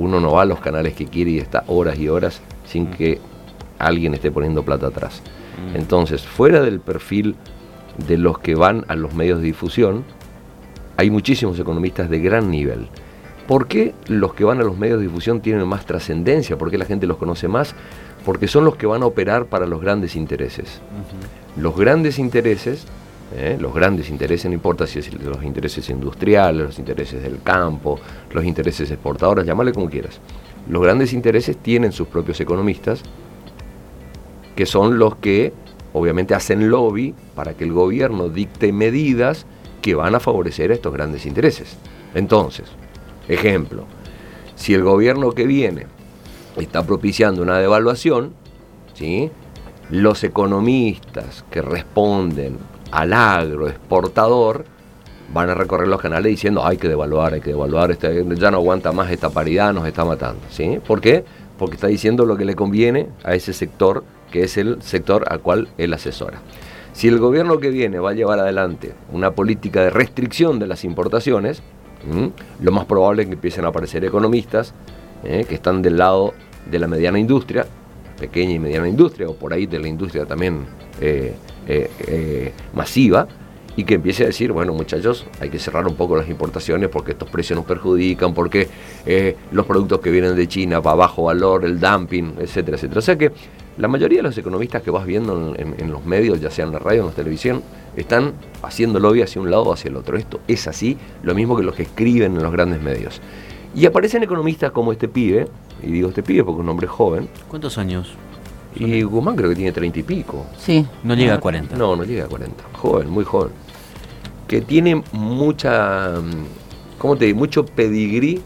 uno no va a los canales que quiere y está horas y horas sin que alguien esté poniendo plata atrás. Mm. Entonces, fuera del perfil de los que van a los medios de difusión, hay muchísimos economistas de gran nivel. ¿Por qué los que van a los medios de difusión tienen más trascendencia? ¿Por qué la gente los conoce más? Porque son los que van a operar para los grandes intereses. Los grandes intereses, ¿eh? los grandes intereses, no importa si es los intereses industriales, los intereses del campo, los intereses exportadores, llámale como quieras. Los grandes intereses tienen sus propios economistas, que son los que obviamente hacen lobby para que el gobierno dicte medidas que van a favorecer a estos grandes intereses. Entonces, ejemplo, si el gobierno que viene está propiciando una devaluación, ¿sí? los economistas que responden al agro exportador van a recorrer los canales diciendo hay que devaluar, hay que devaluar, este, ya no aguanta más esta paridad, nos está matando. ¿sí? ¿Por qué? Porque está diciendo lo que le conviene a ese sector que es el sector al cual él asesora. Si el gobierno que viene va a llevar adelante una política de restricción de las importaciones, lo más probable es que empiecen a aparecer economistas ¿eh? que están del lado de la mediana industria, pequeña y mediana industria, o por ahí de la industria también eh, eh, masiva, y que empiece a decir, bueno muchachos, hay que cerrar un poco las importaciones porque estos precios nos perjudican, porque los productos que vienen de China para bajo valor, el dumping, etcétera, etcétera. O sea que la mayoría de los economistas que vas viendo en, los medios, ya sea en la radio o en la televisión, están haciendo lobby hacia un lado o hacia el otro. Esto es así, lo mismo que los que escriben en los grandes medios. Y aparecen economistas como este pibe, y digo este pibe porque es un hombre joven. ¿Cuántos años? Y Guzmán creo que tiene treinta y pico. Sí. No llega a 40. No, no llega a 40. Joven, muy joven. Que tiene mucha, ¿cómo te digo? Mucho pedigrí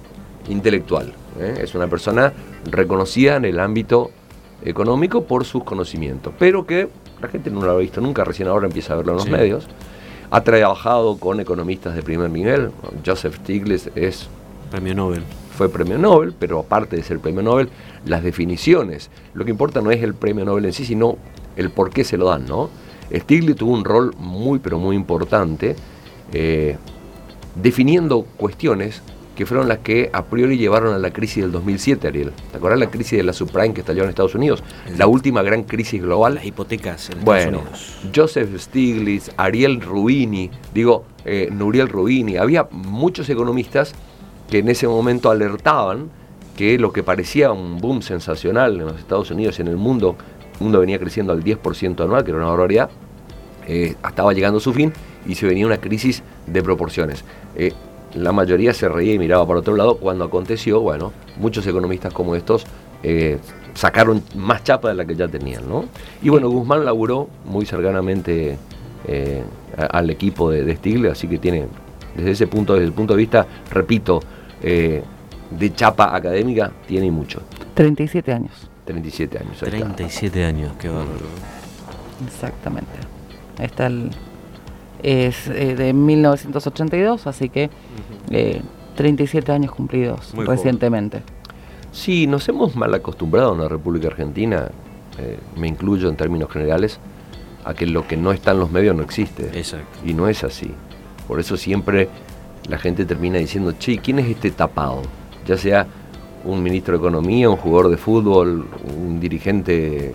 intelectual. ¿eh? Es una persona reconocida en el ámbito económico por sus conocimientos, pero que la gente no lo ha visto nunca, recién ahora empieza a verlo en los medios. Ha trabajado con economistas de primer nivel. Joseph Stiglitz es... Premio Nobel. Fue premio Nobel, pero aparte de ser premio Nobel, las definiciones. Lo que importa no es el premio Nobel en sí, sino el por qué se lo dan, ¿no? Stiglitz tuvo un rol muy, pero muy importante eh, definiendo cuestiones que fueron las que a priori llevaron a la crisis del 2007, Ariel. ¿Te acuerdas la crisis de la subprime que estalló en Estados Unidos? La última gran crisis global. Las hipotecas en bueno, Joseph Stiglitz, Ariel Rubini, digo, eh, Nuriel Rubini, había muchos economistas que en ese momento alertaban que lo que parecía un boom sensacional en los Estados Unidos y en el mundo, el mundo venía creciendo al 10% anual, que era una barbaridad, eh, estaba llegando a su fin y se venía una crisis de proporciones. Eh, la mayoría se reía y miraba para otro lado. Cuando aconteció, bueno, muchos economistas como estos eh, sacaron más chapa de la que ya tenían, ¿no? Y bueno, Guzmán laburó muy cercanamente al equipo de, de así que tiene, desde ese punto, desde el punto de vista, repito, eh, de chapa académica, tiene mucho. 37 años. 37 años. 37 años, qué bárbaro. Exactamente. Ahí está el, es eh, de 1982, así que 37 eh, años cumplidos recientemente. Sí, nos hemos mal acostumbrado en la República Argentina, eh, me incluyo en términos generales, a que lo que no está en los medios no existe. Exacto. Y no es así. Por eso siempre la gente termina diciendo, che, ¿quién es este tapado? Ya sea un ministro de Economía, un jugador de fútbol, un dirigente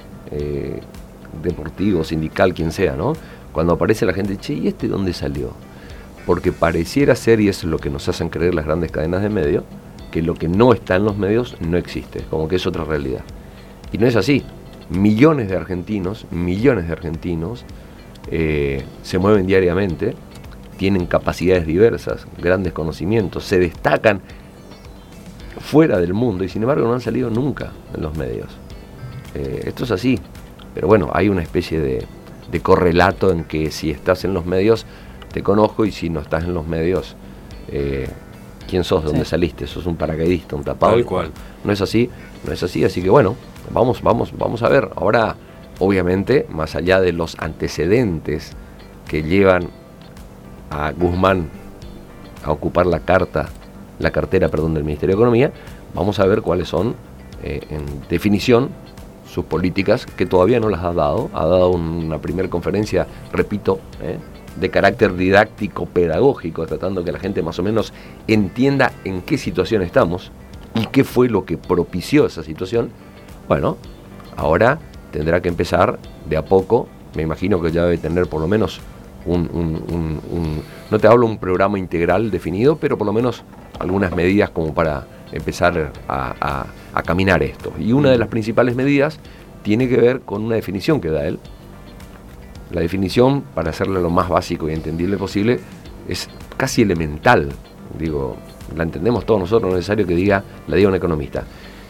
deportivo, sindical, quien sea, ¿no? Cuando aparece la gente, che, ¿y este dónde salió? Porque pareciera ser, y eso es lo que nos hacen creer las grandes cadenas de medios, que lo que no está en los medios no existe, como que es otra realidad. Y no es así. Millones de argentinos, millones de argentinos eh, se mueven diariamente, tienen capacidades diversas, grandes conocimientos, se destacan fuera del mundo y sin embargo no han salido nunca en los medios. Eh, esto es así, pero bueno, hay una especie de, de correlato en que si estás en los medios te conozco y si no estás en los medios, eh, ¿quién sos? ¿De dónde saliste? ¿Sos un paracaidista, un tapado? Tal cual. No es así, no es así, así que bueno, vamos, vamos, vamos a ver. Ahora, obviamente, más allá de los antecedentes que llevan a Guzmán a ocupar la carta, la cartera, perdón, del Ministerio de Economía, vamos a ver cuáles son, eh, en definición, sus políticas, que todavía no las ha dado. Ha dado una primera conferencia, repito, ¿eh? de carácter didáctico, pedagógico, tratando que la gente más o menos entienda en qué situación estamos. ¿Y qué fue lo que propició esa situación? Bueno, ahora tendrá que empezar de a poco, me imagino que ya debe tener por lo menos un, no te hablo un programa integral definido, pero por lo menos algunas medidas como para empezar a, a caminar esto. Y una de las principales medidas tiene que ver con una definición que da él. La definición, para hacerle lo más básico y entendible posible, es casi elemental. Digo, la entendemos todos nosotros, no es necesario que diga, la diga un economista.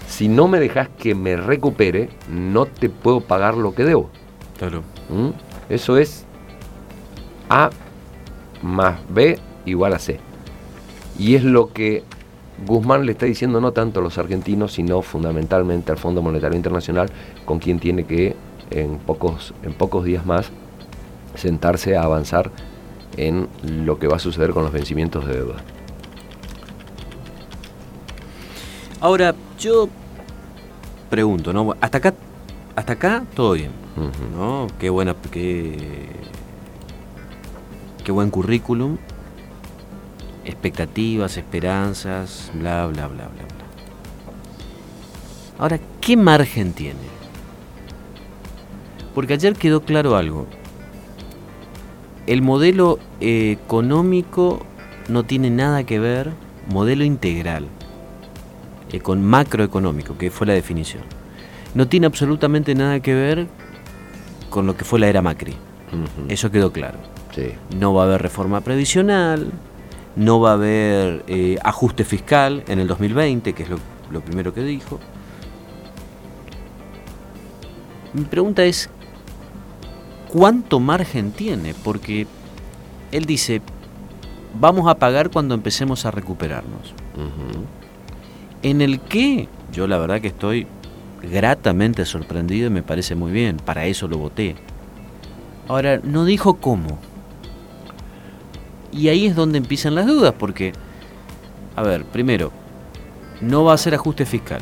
Si no me dejas que me recupere, no te puedo pagar lo que debo. Claro. ¿Mm? Eso es A más B igual a C. Y es lo que Guzmán le está diciendo no tanto a los argentinos, sino fundamentalmente al Fondo Monetario Internacional, con quien tiene que en pocos, en pocos días más sentarse a avanzar en lo que va a suceder con los vencimientos de deuda. Ahora, yo pregunto, ¿no? Hasta acá, hasta acá todo bien, ¿no? Qué buena, qué, qué buen currículum, expectativas, esperanzas, bla, bla, bla, bla, bla. Ahora, ¿qué margen tiene? Porque ayer quedó claro algo. El modelo económico no tiene nada que ver, modelo integral eh, con macroeconómico, que fue la definición. No tiene absolutamente nada que ver con lo que fue la era Macri. Eso quedó claro. No va a haber reforma previsional, no va a haber eh, ajuste fiscal en el 2020, que es lo, primero que dijo. Mi pregunta es, ¿cuánto margen tiene? Porque él dice, vamos a pagar cuando empecemos a recuperarnos en el que yo la verdad que estoy gratamente sorprendido y me parece muy bien, para eso lo voté. Ahora, no dijo cómo. Y ahí es donde empiezan las dudas, porque, a ver, primero, no va a ser ajuste fiscal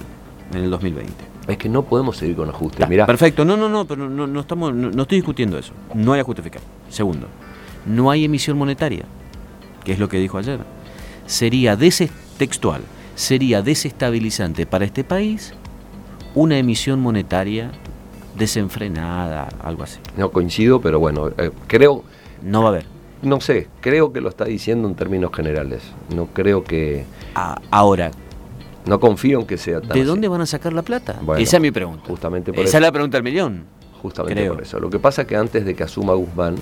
en el 2020. Es que no podemos seguir con ajuste. Perfecto, no, no, no, pero no, no estamos, no, estoy discutiendo eso. No hay ajuste fiscal. Segundo, no hay emisión monetaria, que es lo que dijo ayer. Sería textual sería desestabilizante para este país una emisión monetaria desenfrenada, algo así. No coincido, pero bueno, eh, creo... No va a haber. No sé, creo que lo está diciendo en términos generales. No creo que... ahora. No confío en que sea tan ¿De dónde van a sacar la plata? Esa es mi pregunta. Justamente por Esa es la pregunta del millón. Justamente por eso. Lo que pasa es que antes de que asuma Guzmán,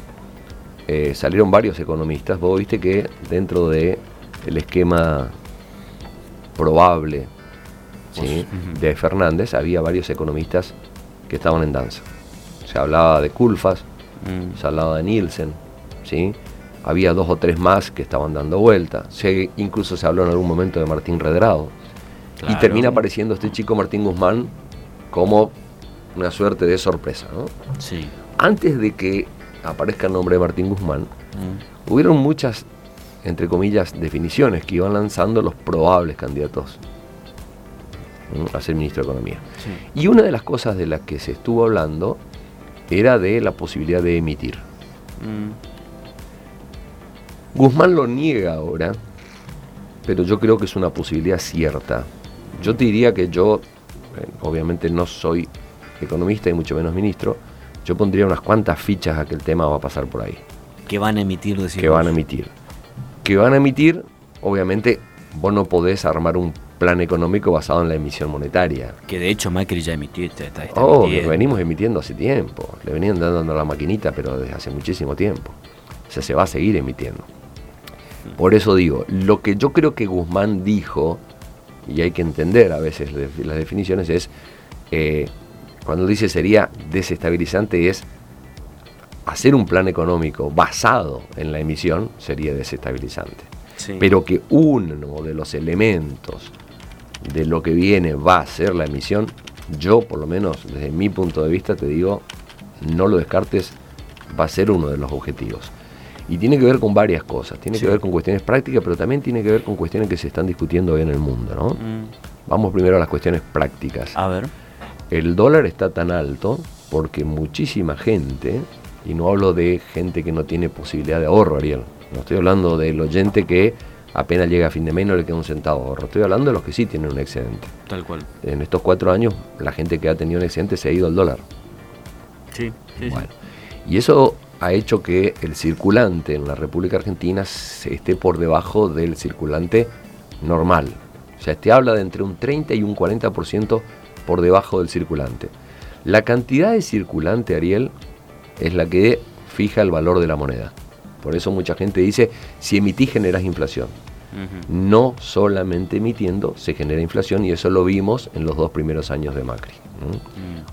eh, salieron varios economistas. Vos viste que dentro de el esquema probable de Fernández, había varios economistas que estaban en danza. Se hablaba de Culfas, mm. se hablaba de Nielsen, ¿sí? había dos o tres más que estaban dando vuelta. Se, incluso se habló en algún momento de Martín Redrado. Y termina apareciendo este chico Martín Guzmán como una suerte de sorpresa. Antes de que aparezca el nombre de Martín Guzmán, mm. hubieron muchas entre comillas, definiciones que iban lanzando los probables candidatos a ser ministro de Economía. Y una de las cosas de las que se estuvo hablando era de la posibilidad de emitir. Mm. Guzmán lo niega ahora, pero yo creo que es una posibilidad cierta. Yo te diría que yo, eh, obviamente no soy economista y mucho menos ministro, yo pondría unas cuantas fichas a que el tema va a pasar por ahí. Que van a emitir, decimos. Que van a emitir que van a emitir, obviamente vos no podés armar un plan económico basado en la emisión monetaria. Que de hecho Macri ya emitió. Está, oh, lo venimos emitiendo hace tiempo. Le venían dando la maquinita, pero desde hace muchísimo tiempo. O sea, se va a seguir emitiendo. Por eso digo, lo que yo creo que Guzmán dijo, y hay que entender a veces las definiciones, es, eh, cuando dice sería desestabilizante, es hacer un plan económico basado en la emisión sería desestabilizante. Pero que uno de los elementos de lo que viene va a ser la emisión, yo por lo menos desde mi punto de vista te digo, no lo descartes, va a ser uno de los objetivos. Y tiene que ver con varias cosas, tiene que ver con cuestiones prácticas, pero también tiene que ver con cuestiones que se están discutiendo hoy en el mundo. ¿no? Mm. Vamos primero a las cuestiones prácticas. A ver. El dólar está tan alto porque muchísima gente y no hablo de gente que no tiene posibilidad de ahorro, Ariel. No estoy hablando del oyente que apenas llega a fin de mes no le queda un centavo de ahorro. Estoy hablando de los que sí tienen un excedente. Tal cual. En estos cuatro años, la gente que ha tenido un excedente se ha ido al dólar. Sí, sí, bueno, Y eso ha hecho que el circulante en la República Argentina esté por debajo del circulante normal. O sea, te habla de entre un 30 y un 40% por debajo del circulante. La cantidad de circulante, Ariel, es la que fija el valor de la moneda. Por eso mucha gente dice, si emitís generas inflación. No solamente emitiendo se genera inflación y eso lo vimos en los dos primeros años de Macri.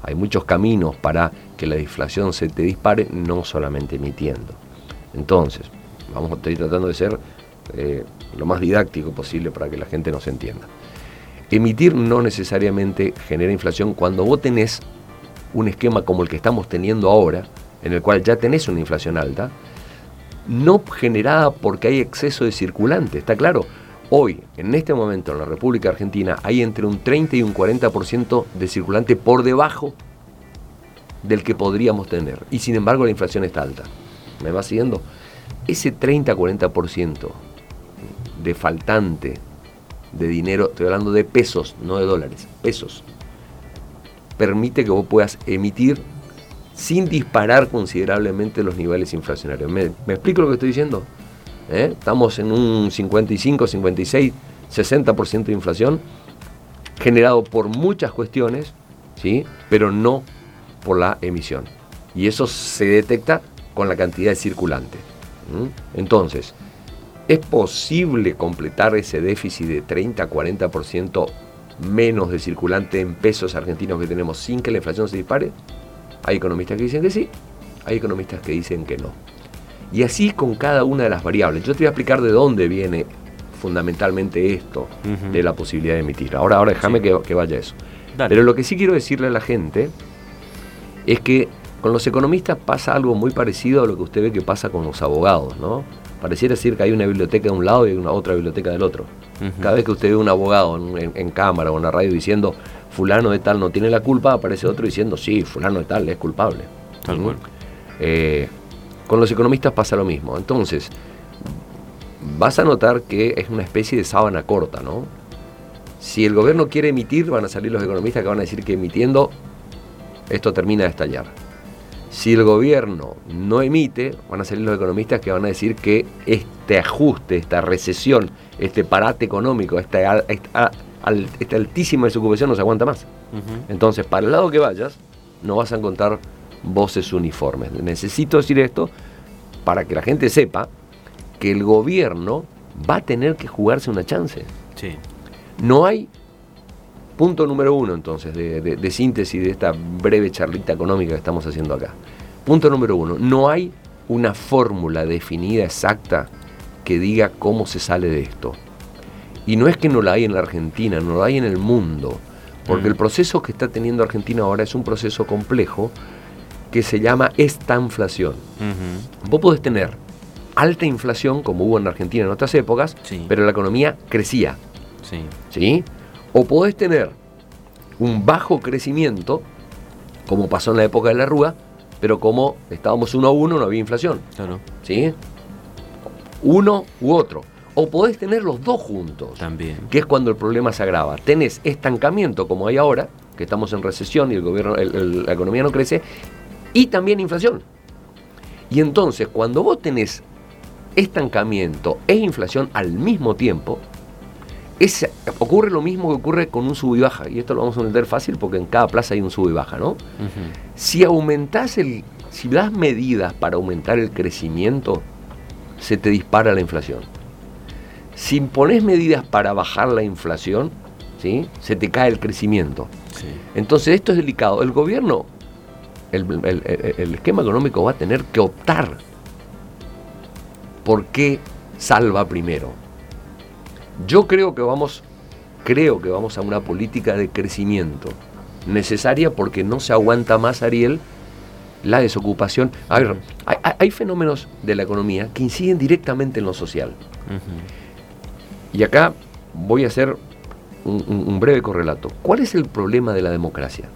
Hay muchos caminos para que la inflación se te dispare, no solamente emitiendo. Entonces, vamos a estar tratando de ser eh, lo más didáctico posible para que la gente nos entienda. Emitir no necesariamente genera inflación cuando vos tenés un esquema como el que estamos teniendo ahora, en el cual ya tenés una inflación alta, no generada porque hay exceso de circulante, está claro. Hoy, en este momento en la República Argentina, hay entre un 30 y un 40% de circulante por debajo del que podríamos tener. Y sin embargo la inflación está alta. ¿Me va siguiendo? Ese 30-40% de faltante de dinero, estoy hablando de pesos, no de dólares, pesos, permite que vos puedas emitir sin disparar considerablemente los niveles inflacionarios. ¿Me, explico lo que estoy diciendo? ¿Eh? Estamos en un 55, 56, 60% de inflación, generado por muchas cuestiones, ¿sí? pero no por la emisión. Y eso se detecta con la cantidad de circulante. Entonces, ¿es posible completar ese déficit de 30, 40% menos de circulante en pesos argentinos que tenemos sin que la inflación se dispare? Hay economistas que dicen que sí, hay economistas que dicen que no. Y así con cada una de las variables. Yo te voy a explicar de dónde viene fundamentalmente esto de la posibilidad de emitir. Ahora, ahora déjame que, vaya eso. Pero lo que sí quiero decirle a la gente es que con los economistas pasa algo muy parecido a lo que usted ve que pasa con los abogados, ¿no? Pareciera decir que hay una biblioteca de un lado y una otra biblioteca del otro. Cada vez que usted ve un abogado en, cámara o en la radio diciendo fulano de tal no tiene la culpa, aparece otro diciendo sí, fulano de tal es culpable. Eh, con los economistas pasa lo mismo. Entonces, vas a notar que es una especie de sábana corta, ¿no? Si el gobierno quiere emitir, van a salir los economistas que van a decir que emitiendo esto termina de estallar. Si el gobierno no emite, van a salir los economistas que van a decir que este ajuste, esta recesión, este parate económico, esta, esta, altísima desocupación no se aguanta más. Entonces, para el lado que vayas, no vas a encontrar voces uniformes. Necesito decir esto para que la gente sepa que el gobierno va a tener que jugarse una chance. No hay Punto número uno, entonces, de, síntesis de esta breve charlita económica que estamos haciendo acá. Punto número uno, no hay una fórmula definida exacta que diga cómo se sale de esto. Y no es que no la hay en la Argentina, no la hay en el mundo, porque el proceso que está teniendo Argentina ahora es un proceso complejo que se llama estanflación. Vos podés tener alta inflación, como hubo en Argentina en otras épocas, pero la economía crecía. Sí. ¿Sí? O podés tener un bajo crecimiento, como pasó en la época de la Rúa, pero como estábamos uno a uno, no había inflación. Claro. ¿Sí? Uno u otro. O podés tener los dos juntos. También. Que es cuando el problema se agrava. Tenés estancamiento, como hay ahora, que estamos en recesión y el gobierno, la economía no crece, y también inflación. Y entonces, cuando vos tenés estancamiento e inflación al mismo tiempo, ocurre lo mismo que ocurre con un sub y baja, y esto lo vamos a entender fácil porque en cada plaza hay un sub y baja, ¿no? Si aumentás el, si das medidas para aumentar el crecimiento, se te dispara la inflación. Si pones medidas para bajar la inflación, ¿sí? se te cae el crecimiento. Entonces esto es delicado. El gobierno, el esquema económico va a tener que optar por qué salva primero yo creo que vamos, creo que vamos a una política de crecimiento necesaria porque no se aguanta más, Ariel, la desocupación. A ver, hay, fenómenos de la economía que inciden directamente en lo social. Y acá voy a hacer un, breve correlato. ¿Cuál es el problema de la democracia?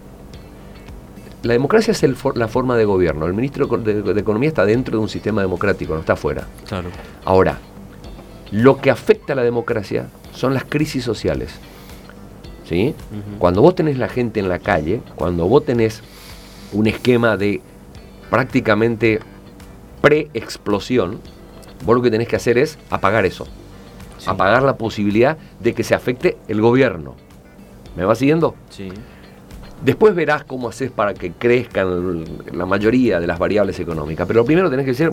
La democracia es la forma de gobierno. El ministro de, de, Economía está dentro de un sistema democrático, no está afuera. Claro. Ahora, Lo que afecta a la democracia son las crisis sociales. ¿sí? Cuando vos tenés la gente en la calle, cuando vos tenés un esquema de prácticamente pre-explosión, vos lo que tenés que hacer es apagar eso. Apagar la posibilidad de que se afecte el gobierno. ¿Me vas siguiendo? Sí. Después verás cómo haces para que crezcan la mayoría de las variables económicas. Pero lo primero tenés que decir,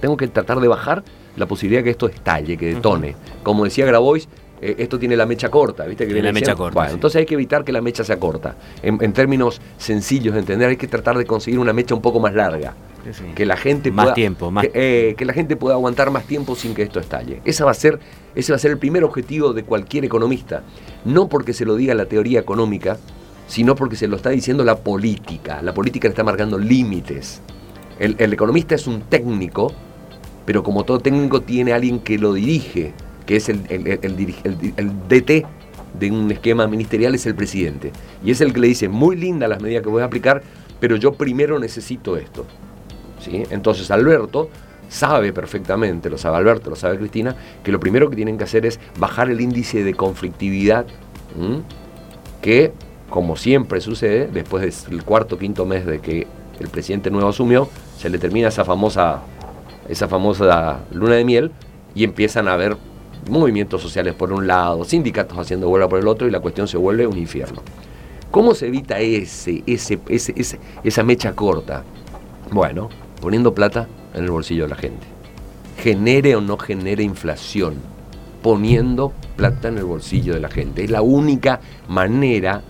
tengo que tratar de bajar la posibilidad de que esto estalle, que detone. Como decía Grabois, eh, esto tiene la mecha corta, ¿viste? Que tiene la mecha corta. Bueno, entonces hay que evitar que la mecha sea corta. En, términos sencillos de entender, hay que tratar de conseguir una mecha un poco más larga. Que la gente más tiempo, más... Que, eh, que, la gente pueda aguantar más tiempo sin que esto estalle. Esa va a ser, ese va a ser el primer objetivo de cualquier economista. No porque se lo diga la teoría económica, sino porque se lo está diciendo la política. La política le está marcando límites. El, el economista es un técnico, pero como todo técnico tiene alguien que lo dirige que es el, DT de un esquema ministerial, es el presidente. Y es el que le dice, muy linda las medidas que voy a aplicar, pero yo primero necesito esto. ¿Sí? Entonces Alberto sabe perfectamente, lo sabe Alberto, lo sabe Cristina, que lo primero que tienen que hacer es bajar el índice de conflictividad, que, como siempre sucede, después del cuarto o quinto mes de que el presidente nuevo asumió, se le termina esa famosa, esa famosa luna de miel y empiezan a haber movimientos sociales por un lado, sindicatos haciendo huelga por el otro y la cuestión se vuelve un infierno. ¿Cómo se evita ese, ese, ese, esa mecha corta? Bueno, poniendo plata en el bolsillo de la gente. Genere o no genere inflación, poniendo plata en el bolsillo de la gente. Es la única manera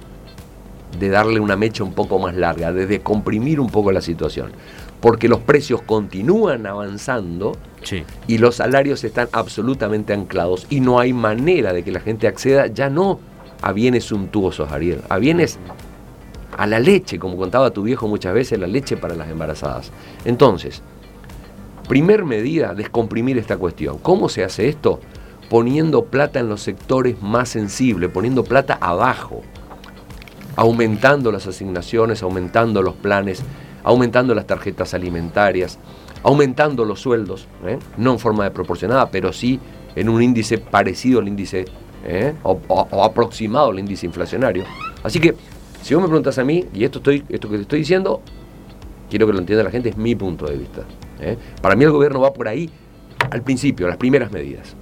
de darle una mecha un poco más larga, de descomprimir un poco la situación porque los precios continúan avanzando y los salarios están absolutamente anclados y no hay manera de que la gente acceda ya no a bienes suntuosos, Ariel, a bienes a la leche, como contaba tu viejo muchas veces, la leche para las embarazadas. Entonces, primer medida, descomprimir esta cuestión. ¿Cómo se hace esto? Poniendo plata en los sectores más sensibles, poniendo plata abajo, aumentando las asignaciones, aumentando los planes aumentando las tarjetas alimentarias, aumentando los sueldos, ¿eh? no en forma de proporcionada, pero sí en un índice parecido al índice ¿eh? o, aproximado al índice inflacionario. Así que, si vos me preguntas a mí, y esto, estoy, esto que te estoy diciendo, quiero que lo entienda la gente, es mi punto de vista. ¿eh? Para mí el gobierno va por ahí al principio, las primeras medidas.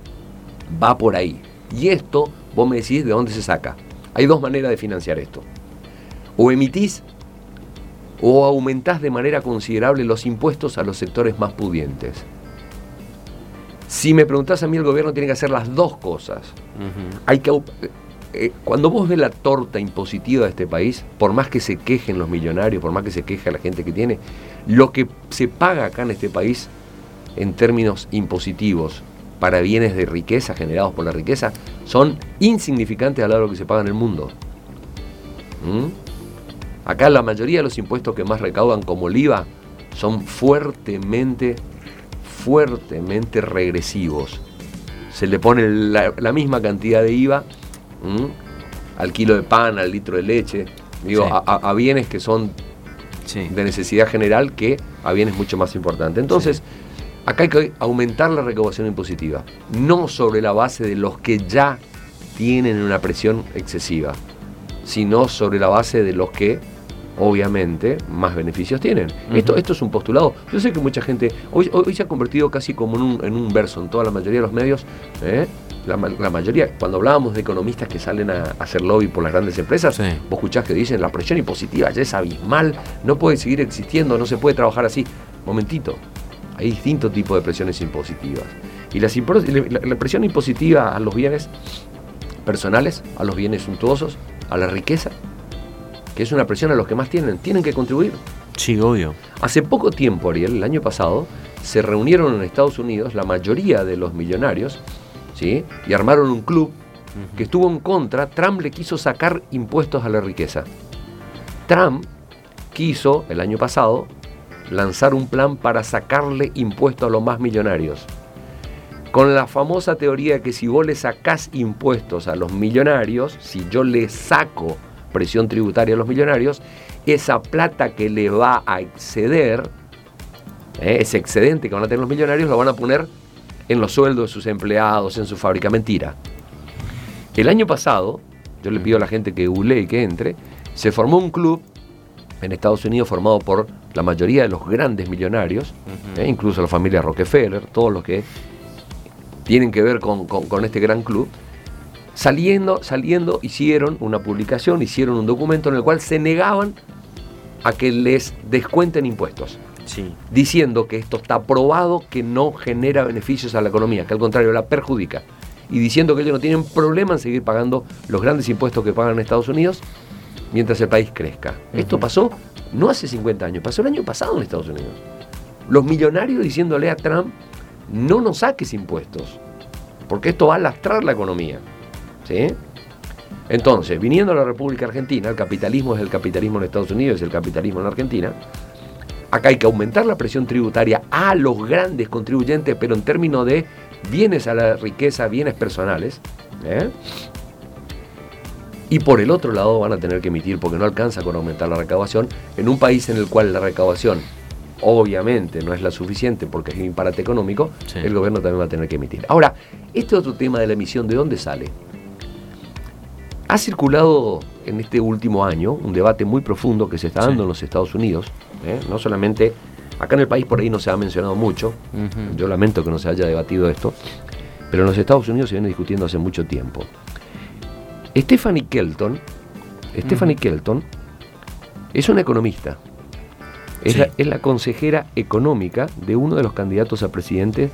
Va por ahí. Y esto, vos me decís de dónde se saca. Hay dos maneras de financiar esto. O emitís o aumentás de manera considerable los impuestos a los sectores más pudientes. Si me preguntás a mí, el gobierno tiene que hacer las dos cosas. Hay que, eh, cuando vos ves la torta impositiva de este país, por más que se quejen los millonarios, por más que se queje la gente que tiene, lo que se paga acá en este país en términos impositivos para bienes de riqueza generados por la riqueza son insignificantes al lado de lo que se paga en el mundo. ¿Mm? Acá la mayoría de los impuestos que más recaudan, como el IVA, son fuertemente, fuertemente regresivos. Se le pone la, misma cantidad de IVA al kilo de pan, al litro de leche, digo, a, bienes que son de necesidad general que a bienes mucho más importantes. Entonces, acá hay que aumentar la recaudación impositiva, no sobre la base de los que ya tienen una presión excesiva, sino sobre la base de los que obviamente más beneficios tienen. esto, esto es un postulado. Yo sé que mucha gente, hoy, hoy se ha convertido casi como en un, en un verso en toda la mayoría de los medios. ¿eh? La, mayoría, cuando hablábamos de economistas que salen a, hacer lobby por las grandes empresas, vos escuchás que dicen la presión impositiva ya es abismal, no puede seguir existiendo, no se puede trabajar así. Momentito, hay distintos tipos de presiones impositivas. Y la, la presión impositiva a los bienes personales, a los bienes suntuosos, a la riqueza, que es una presión a los que más tienen, tienen que contribuir. Sí, obvio. Hace poco tiempo, Ariel, el año pasado, se reunieron en Estados Unidos la mayoría de los millonarios, ¿sí? Y armaron un club que estuvo en contra. Trump le quiso sacar impuestos a la riqueza. Trump quiso, el año pasado, lanzar un plan para sacarle impuestos a los más millonarios. Con la famosa teoría que si vos le sacás impuestos a los millonarios, si yo le saco presión tributaria a los millonarios, esa plata que le va a exceder, eh, ese excedente que van a tener los millonarios, lo van a poner en los sueldos de sus empleados, en su fábrica. Mentira. El año pasado, yo le pido a la gente que google y que entre, se formó un club en Estados Unidos formado por la mayoría de los grandes millonarios, eh, incluso la familia Rockefeller, todos los que tienen que ver con, este gran club, saliendo, saliendo, hicieron una publicación, hicieron un documento en el cual se negaban a que les descuenten impuestos. Diciendo que esto está probado que no genera beneficios a la economía, que al contrario la perjudica. Y diciendo que ellos no tienen problema en seguir pagando los grandes impuestos que pagan en Estados Unidos mientras el país crezca. Esto pasó no hace 50 años, pasó el año pasado en Estados Unidos. Los millonarios diciéndole a Trump, no nos saques impuestos, porque esto va a lastrar la economía. ¿Sí? Entonces, viniendo a la República Argentina, el capitalismo es el capitalismo en Estados Unidos, es el capitalismo en Argentina. Acá hay que aumentar la presión tributaria a los grandes contribuyentes, pero en términos de bienes a la riqueza, bienes personales. ¿eh? Y por el otro lado van a tener que emitir, porque no alcanza con aumentar la recaudación, en un país en el cual la recaudación obviamente no es la suficiente porque es un imparate económico, el gobierno también va a tener que emitir. Ahora, este otro tema de la emisión, ¿de dónde sale? Ha circulado en este último año un debate muy profundo que se está dando en los Estados Unidos, ¿eh? no solamente acá en el país por ahí no se ha mencionado mucho, yo lamento que no se haya debatido esto, pero en los Estados Unidos se viene discutiendo hace mucho tiempo. Stephanie Kelton, Stephanie Kelton es una economista, es, la, consejera económica de uno de los candidatos a presidente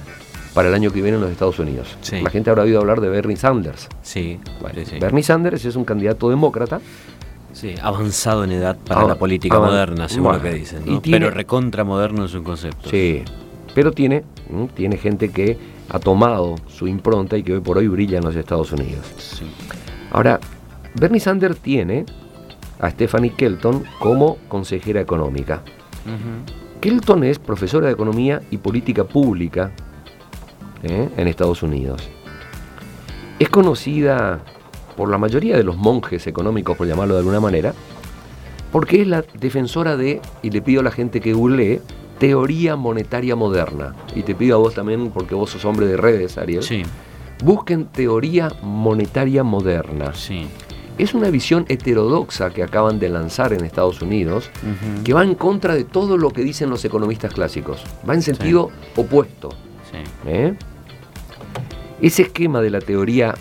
para el año que viene en los Estados Unidos. La gente habrá oído hablar de Bernie Sanders. Sí, Bernie Sanders es un candidato demócrata. Sí, avanzado en edad para la política moderna, según lo que dicen. pero recontra moderno es un concepto. Sí, pero tiene, tiene gente que ha tomado su impronta y que hoy por hoy brilla en los Estados Unidos. Ahora, Bernie Sanders tiene a Stephanie Kelton como consejera económica. Kelton es profesora de Economía y Política Pública ¿eh? en Estados Unidos. Es conocida por la mayoría de los monjes económicos, por llamarlo de alguna manera, porque es la defensora de, y le pido a la gente que googlee, teoría monetaria moderna. Y te pido a vos también, porque vos sos hombre de redes, Ariel. Sí. Busquen teoría monetaria moderna. Sí es una visión heterodoxa que acaban de lanzar en Estados Unidos, que va en contra de todo lo que dicen los economistas clásicos. Va en sentido opuesto. ¿Eh? Ese esquema de la teoría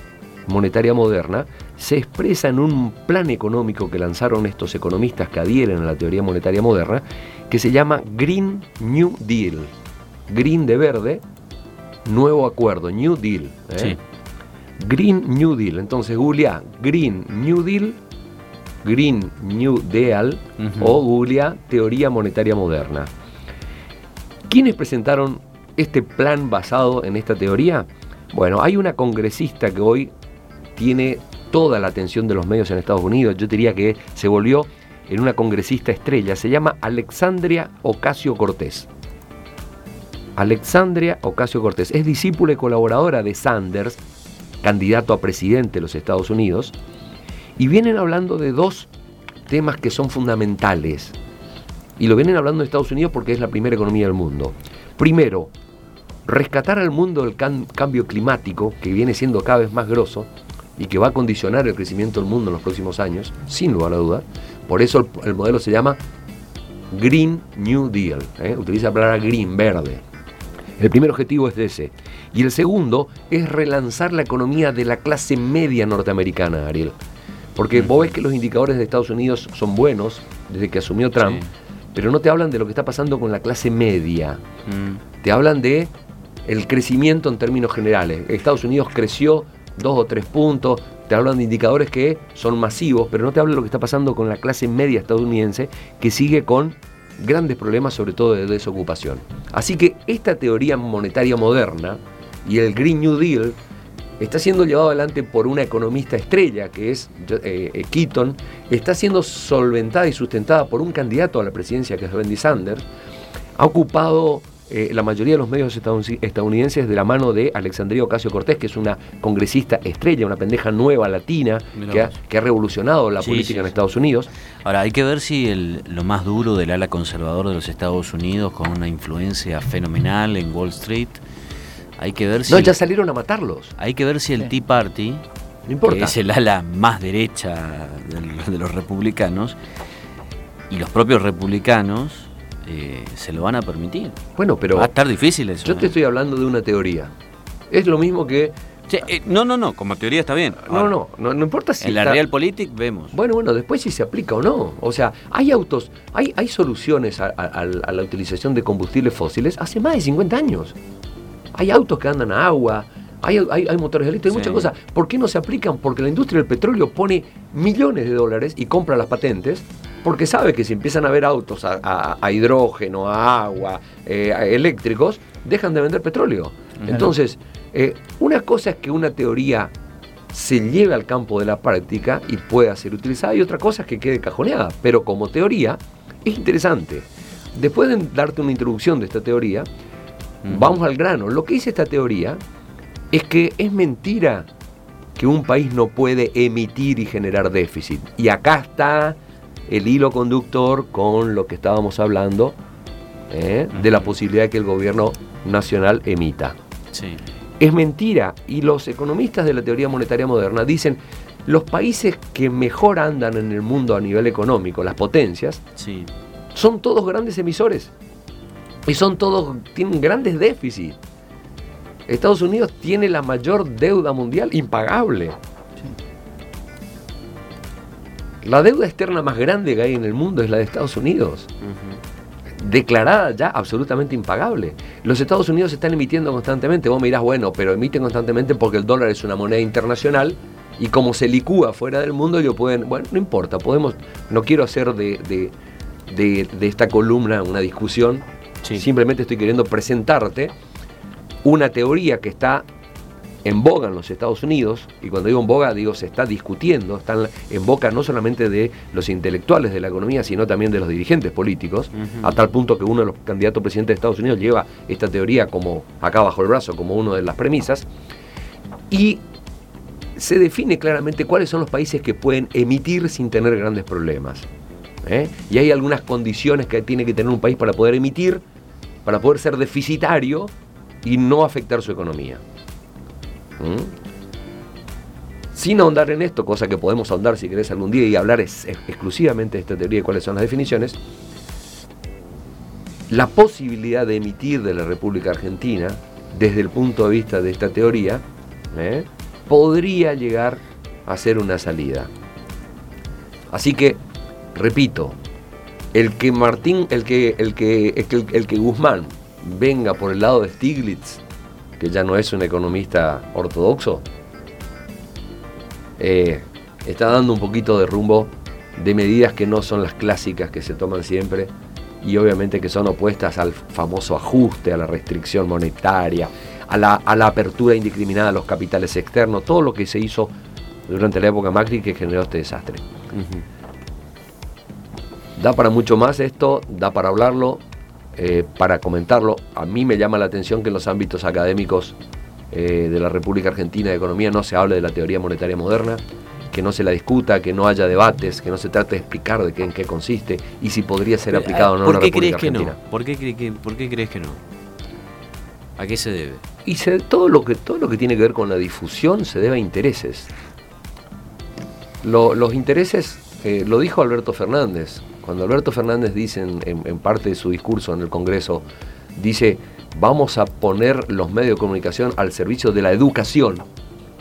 monetaria moderna se expresa en un plan económico que lanzaron estos economistas que adhieren a la teoría monetaria moderna, que se llama Green New Deal. Green de verde, nuevo acuerdo, New Deal. ¿eh? Green New Deal. Entonces googlea Green New Deal, Green New Deal o googlea Teoría Monetaria Moderna. ¿Quiénes presentaron este plan basado en esta teoría? Bueno, hay una congresista que hoy tiene toda la atención de los medios en Estados Unidos. Yo diría que se volvió en una congresista estrella. Se llama Alexandria Ocasio Cortés. Alexandria Ocasio Cortés es discípula y colaboradora de Sanders candidato a presidente de los Estados Unidos, y vienen hablando de dos temas que son fundamentales. Y lo vienen hablando de Estados Unidos porque es la primera economía del mundo. Primero, rescatar al mundo del cambio climático, que viene siendo cada vez más grosso y que va a condicionar el crecimiento del mundo en los próximos años, sin lugar a duda. Por eso el, modelo se llama Green New Deal. ¿eh? Utiliza la palabra green, verde. El primer objetivo es ese. Y el segundo es relanzar la economía de la clase media norteamericana, Ariel. Porque vos ves que los indicadores de Estados Unidos son buenos desde que asumió Trump, pero no te hablan de lo que está pasando con la clase media. Mm. Te hablan de el crecimiento en términos generales. Estados Unidos creció dos o tres puntos, te hablan de indicadores que son masivos, pero no te hablan de lo que está pasando con la clase media estadounidense que sigue con grandes problemas, sobre todo de desocupación. Así que esta teoría monetaria moderna, y el Green New Deal está siendo llevado adelante por una economista estrella que es eh, eh, Keaton, está siendo solventada y sustentada por un candidato a la presidencia que es Bernie Sanders, ha ocupado eh, la mayoría de los medios estadounidenses de la mano de Alexandria Ocasio Cortés, que es una congresista estrella, una pendeja nueva latina que ha, revolucionado la política en Estados Unidos. Ahora, hay que ver si lo más duro del ala conservador de los Estados Unidos, con una influencia fenomenal en Wall Street, Hay que ver si. No, ya salieron a matarlos. Hay que ver si el Tea Party, no importa. que es el ala más derecha de los republicanos, y los propios republicanos eh, se lo van a permitir. Bueno, pero. Va a estar difícil eso. Yo te estoy hablando de una teoría. Es lo mismo que eh, no, no, no, como teoría está bien. No, no, no, no importa si. En la Realpolitik vemos. Bueno, bueno, después si se aplica o no. O sea, hay autos, hay, hay soluciones a, la utilización de combustibles fósiles hace más de 50 años. Hay autos que andan a agua, hay, hay, motores eléctricos, hay muchas cosas. ¿Por qué no se aplican? Porque la industria del petróleo pone millones de dólares y compra las patentes porque sabe que si empiezan a haber autos a, hidrógeno, a agua, eh, eléctricos, dejan de vender petróleo. Entonces, eh, una cosa es que una teoría se lleve al campo de la práctica y pueda ser utilizada y otra cosa es que quede cajoneada, pero como teoría es interesante. Después de darte una introducción de esta teoría, vamos al grano. Lo que dice esta teoría es que es mentira que un país no puede emitir y generar déficit. Y acá está el hilo conductor con lo que estábamos hablando ¿eh? de la posibilidad de que el gobierno nacional emita. Sí es mentira. Y los economistas de la teoría monetaria moderna dicen, los países que mejor andan en el mundo a nivel económico, las potencias, son todos grandes emisores. Y son todos, tienen grandes déficits. Estados Unidos tiene la mayor deuda mundial impagable. La deuda externa más grande que hay en el mundo es la de Estados Unidos. Declarada ya absolutamente impagable. Los Estados Unidos están emitiendo constantemente, vos mirás, bueno, pero emiten constantemente porque el dólar es una moneda internacional y como se licúa fuera del mundo, ellos pueden, bueno, no importa, podemos, no quiero hacer de, de, esta columna una discusión, simplemente estoy queriendo presentarte una teoría que está en boga en los Estados Unidos, y cuando digo en boga, digo, se está discutiendo, están en boca no solamente de los intelectuales de la economía, sino también de los dirigentes políticos, a tal punto que uno de los candidatos presidentes de Estados Unidos lleva esta teoría como acá bajo el brazo, como una de las premisas, y se define claramente cuáles son los países que pueden emitir sin tener grandes problemas. ¿eh? Y hay algunas condiciones que tiene que tener un país para poder emitir, para poder ser deficitario y no afectar su economía. Sin ahondar en esto, cosa que podemos ahondar si querés algún día y hablar exclusivamente de esta teoría y cuáles son las definiciones, la posibilidad de emitir de la República Argentina, desde el punto de vista de esta teoría, ¿eh? podría llegar a ser una salida. Así que, repito, el que Martín, el que, el que, el el que Guzmán venga por el lado de Stiglitz que ya no es un economista ortodoxo, eh, está dando un poquito de rumbo de medidas que no son las clásicas que se toman siempre y obviamente que son opuestas al famoso ajuste, a la restricción monetaria, a la, a la apertura indiscriminada a los capitales externos, todo lo que se hizo durante la época Macri que generó este desastre. Da para mucho más esto, da para hablarlo, eh, para comentarlo. A mí me llama la atención que en los ámbitos académicos eh, de la República Argentina de Economía no se hable de la teoría monetaria moderna, que no se la discuta, que no haya debates, que no se trate de explicar de qué, en qué consiste y si podría ser aplicado o no en la República Argentina. Que no? ¿Por, qué que, ¿Por qué crees que no? ¿A qué se debe? Y todo, lo que, todo lo que tiene que ver con la difusión se debe a intereses. los intereses, eh, lo dijo Alberto Fernández, cuando Alberto Fernández dice en, parte de su discurso en el Congreso, dice, vamos a poner los medios de comunicación al servicio de la educación,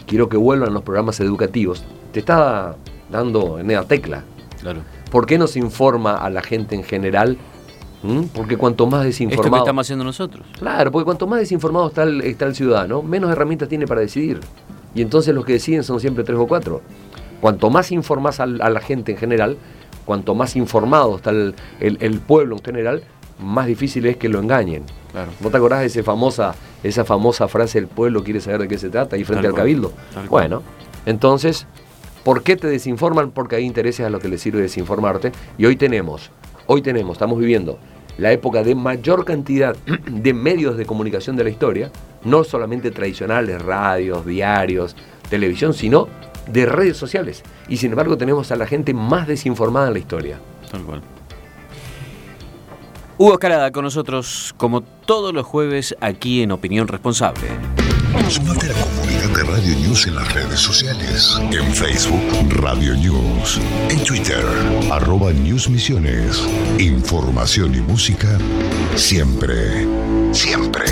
quiero que vuelvan los programas educativos, te está dando en la tecla. Claro. ¿Por qué no se informa a la gente en general? ¿Mm? Porque cuanto más desinformado... Esto que estamos haciendo nosotros. Claro, porque cuanto más desinformado está el, está el ciudadano, menos herramientas tiene para decidir. Y entonces los que deciden son siempre tres o cuatro. Cuanto más informas a la gente en general, cuanto más informado está el, pueblo en general, más difícil es que lo engañen. Claro. ¿No te acordás de esa famosa, esa famosa frase, el pueblo quiere saber de qué se trata, ahí frente al cabildo? Bueno, entonces, ¿por qué te desinforman? Porque hay intereses a lo que les sirve desinformarte. Y hoy tenemos, hoy tenemos, estamos viviendo la época de mayor cantidad de medios de comunicación de la historia, no solamente tradicionales, radios, diarios, televisión, sino de redes sociales. Y sin embargo tenemos a la gente más desinformada en la historia. Tal cual. Hugo Escalada con nosotros como todos los jueves aquí en Opinión Responsable. Sumate a la comunidad de Radio News en las redes sociales. En Facebook, Radio News. En Twitter, arroba News Misiones. Información y música siempre. Siempre.